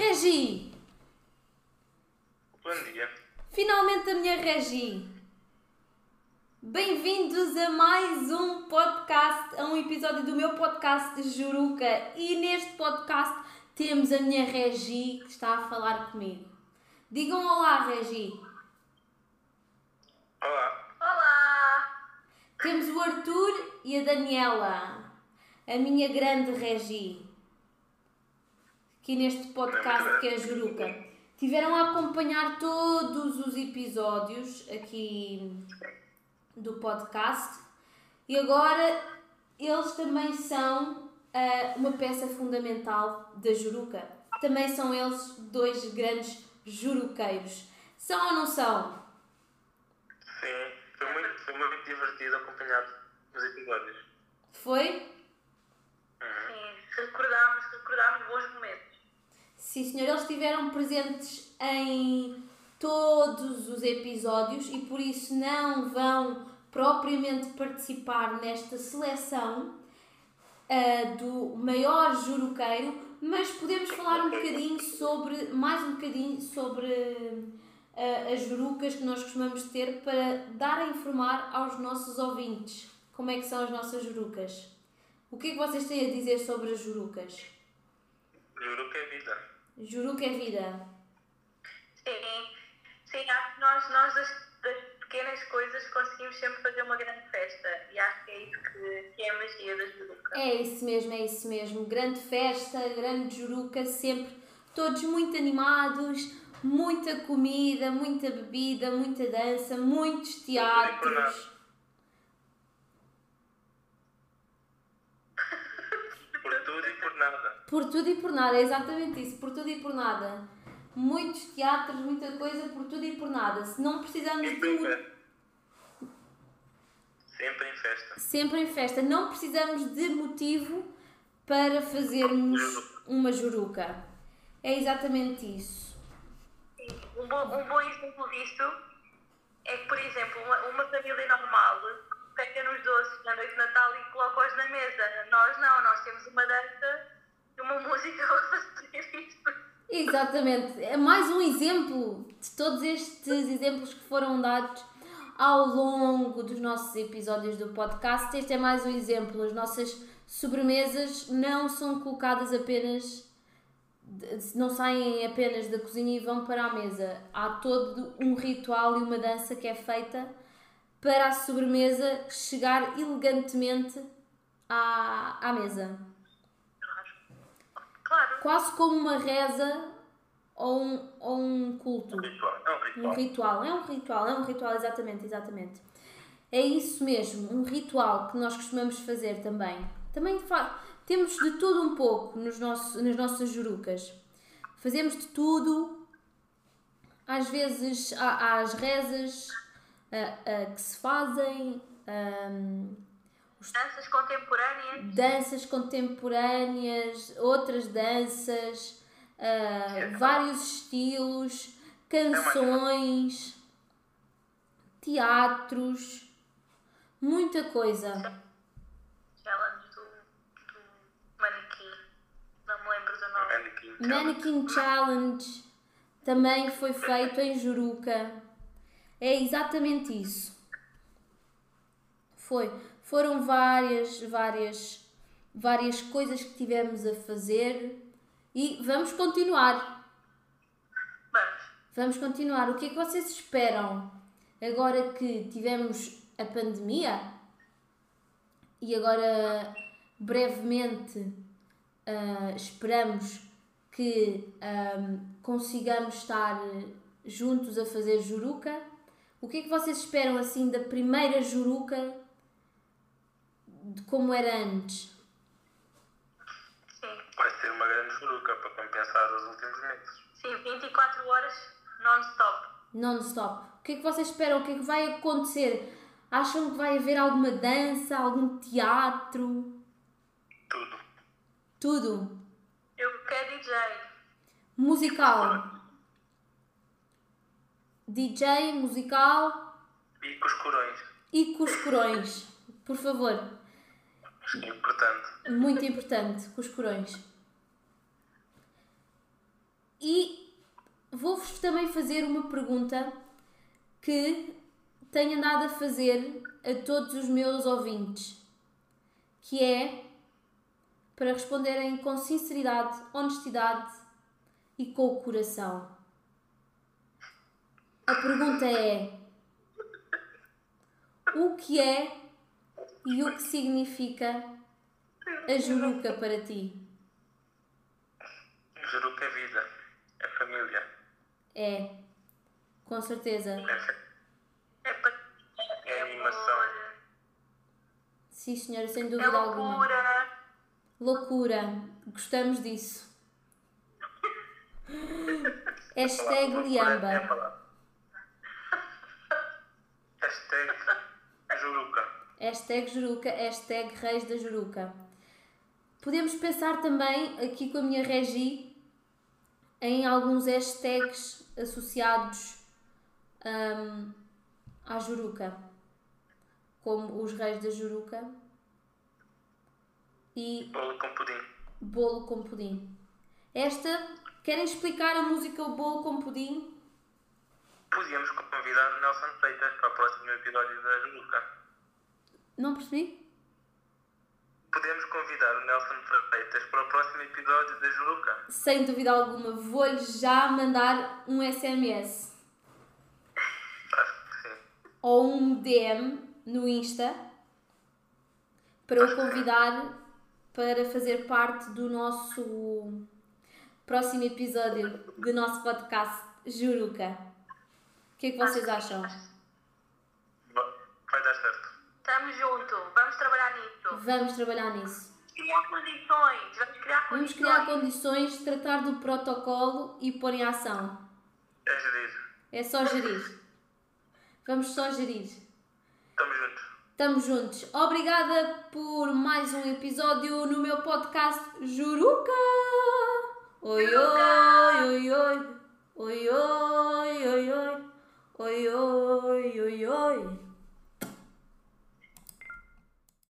Regi! Bom dia. Finalmente a minha Regi! Bem-vindos a mais um podcast, a um episódio do meu podcast de Juruca. E neste podcast temos a minha Regi que está a falar comigo. Digam olá, Regi! Olá. Olá! Temos o Arthur e a Daniela, a minha grande Regi, aqui neste podcast que é Juruca. Tiveram a acompanhar todos os episódios aqui do podcast e agora eles também são ah, uma peça fundamental da Juruca. Também são eles dois grandes juruqueiros. São ou não são? Sim, foi muito, foi muito divertido acompanhar os episódios. Foi? Sim, senhor, eles estiveram presentes em todos os episódios e por isso não vão propriamente participar nesta seleção ah, do maior juruqueiro, mas podemos falar um bocadinho sobre, mais um bocadinho sobre ah, as jurucas que nós costumamos ter para dar a informar aos nossos ouvintes como é que são as nossas jurucas. O que é que vocês têm a dizer sobre as jurucas? Juro que é vida. Juruca é vida. Sim, sim, acho que nós, nós das, das pequenas coisas conseguimos sempre fazer uma grande festa e acho que é isso que, que é a magia da Juruca. É isso mesmo, é isso mesmo. Grande festa, grande juruca, sempre todos muito animados, muita comida, muita bebida, muita dança, muitos teatros. Por tudo e por tudo e por nada, é exatamente isso, por tudo e por nada. Muitos teatros, muita coisa, por tudo e por nada. Se não precisamos de Sempre em mu- festa. Sempre em festa. sempre em festa, não precisamos de motivo para fazermos uma juruca. É exatamente isso. Sim, Um bom, um bom exemplo disto é que, por exemplo, uma, uma família normal pega nos doces na noite de Natal e coloca-os na mesa. Nós não, nós temos uma dança uma música para fazer isto. Exatamente. É mais um exemplo de todos estes exemplos que foram dados ao longo dos nossos episódios do podcast. Este é mais um exemplo. As nossas sobremesas não são colocadas apenas. não saem apenas da cozinha e vão para a mesa. Há todo um ritual e uma dança que é feita para a sobremesa chegar elegantemente à, à mesa quase como uma reza ou um, ou um culto. Um ritual. É um ritual. Um ritual, é um ritual, é um ritual, exatamente, exatamente. É isso mesmo, um ritual que nós costumamos fazer também. Também temos de tudo um pouco nos nossos, nas nossas jurucas. Fazemos de tudo. Às vezes há, há as rezas ah, ah, que se fazem, danças contemporâneas. danças contemporâneas, outras danças, ah, vários estilos, canções, teatros, muita coisa. Challenge do, do manequim. Não me lembro do nome. Mannequin Challenge. Mannequin Challenge também foi feito em Juruca. É exatamente isso. Foi. Foram várias, várias, várias coisas que tivemos a fazer e vamos continuar. Vamos. Continuar. O que é que vocês esperam agora que tivemos a pandemia e agora brevemente ah, esperamos que ahm, consigamos estar juntos a fazer juruca? O que é que vocês esperam assim da primeira juruca de como era antes? Sim. Vai ser uma grande juruca para compensar os últimos meses. Sim, 24 horas non-stop. Non-stop. O que é que vocês esperam? O que é que vai acontecer? Acham que vai haver alguma dança, algum teatro? Tudo. Tudo. Eu quero DJ. Musical. DJ, musical E com os corões. e cuscurões. Por favor. Importante. Muito importante, cuscurões. vou-vos também fazer uma pergunta que tenho andado a fazer a todos os meus ouvintes, que é para responderem com sinceridade, honestidade e com o coração. A pergunta é: o que é e o que significa a juruca para ti? Juruca é vida, é família. É, com certeza. É, É, É animação. Sim, senhora, sem É dúvida alguma. loucura. Loucura, gostamos disso. Hashtag É Liamba. Hashtag. Hashtag Juruca, hashtag Reis da Juruca. Podemos pensar também, aqui com a minha regi, em alguns hashtags associados hum, à Juruca. Como os Reis da Juruca e Bolo com pudim. Bolo com Pudim. Esta, querem explicar a música O Bolo com Pudim? Podíamos convidar Nelson Freitas para o próximo episódio da Juruca. Não percebi? Podemos convidar o Nelson Freitas para o próximo episódio da Juruca. Sem dúvida alguma, vou-lhe já mandar um SMS Acho que sim. ou um DM no Insta para o convidar para fazer parte do nosso próximo episódio do nosso podcast Juruca. O que é que vocês acham? Estamos juntos, vamos trabalhar nisso. Vamos trabalhar nisso. Criar condições, vamos criar condições. Vamos criar condições, tratar do protocolo e pôr em ação. É gerir. É só gerir. Vamos só gerir. Estamos juntos. Estamos juntos. Obrigada por mais um episódio no meu podcast Juruca. Oi, oi, oi, oi. Oi, oi, oi, oi. Oi, oi, oi, oi.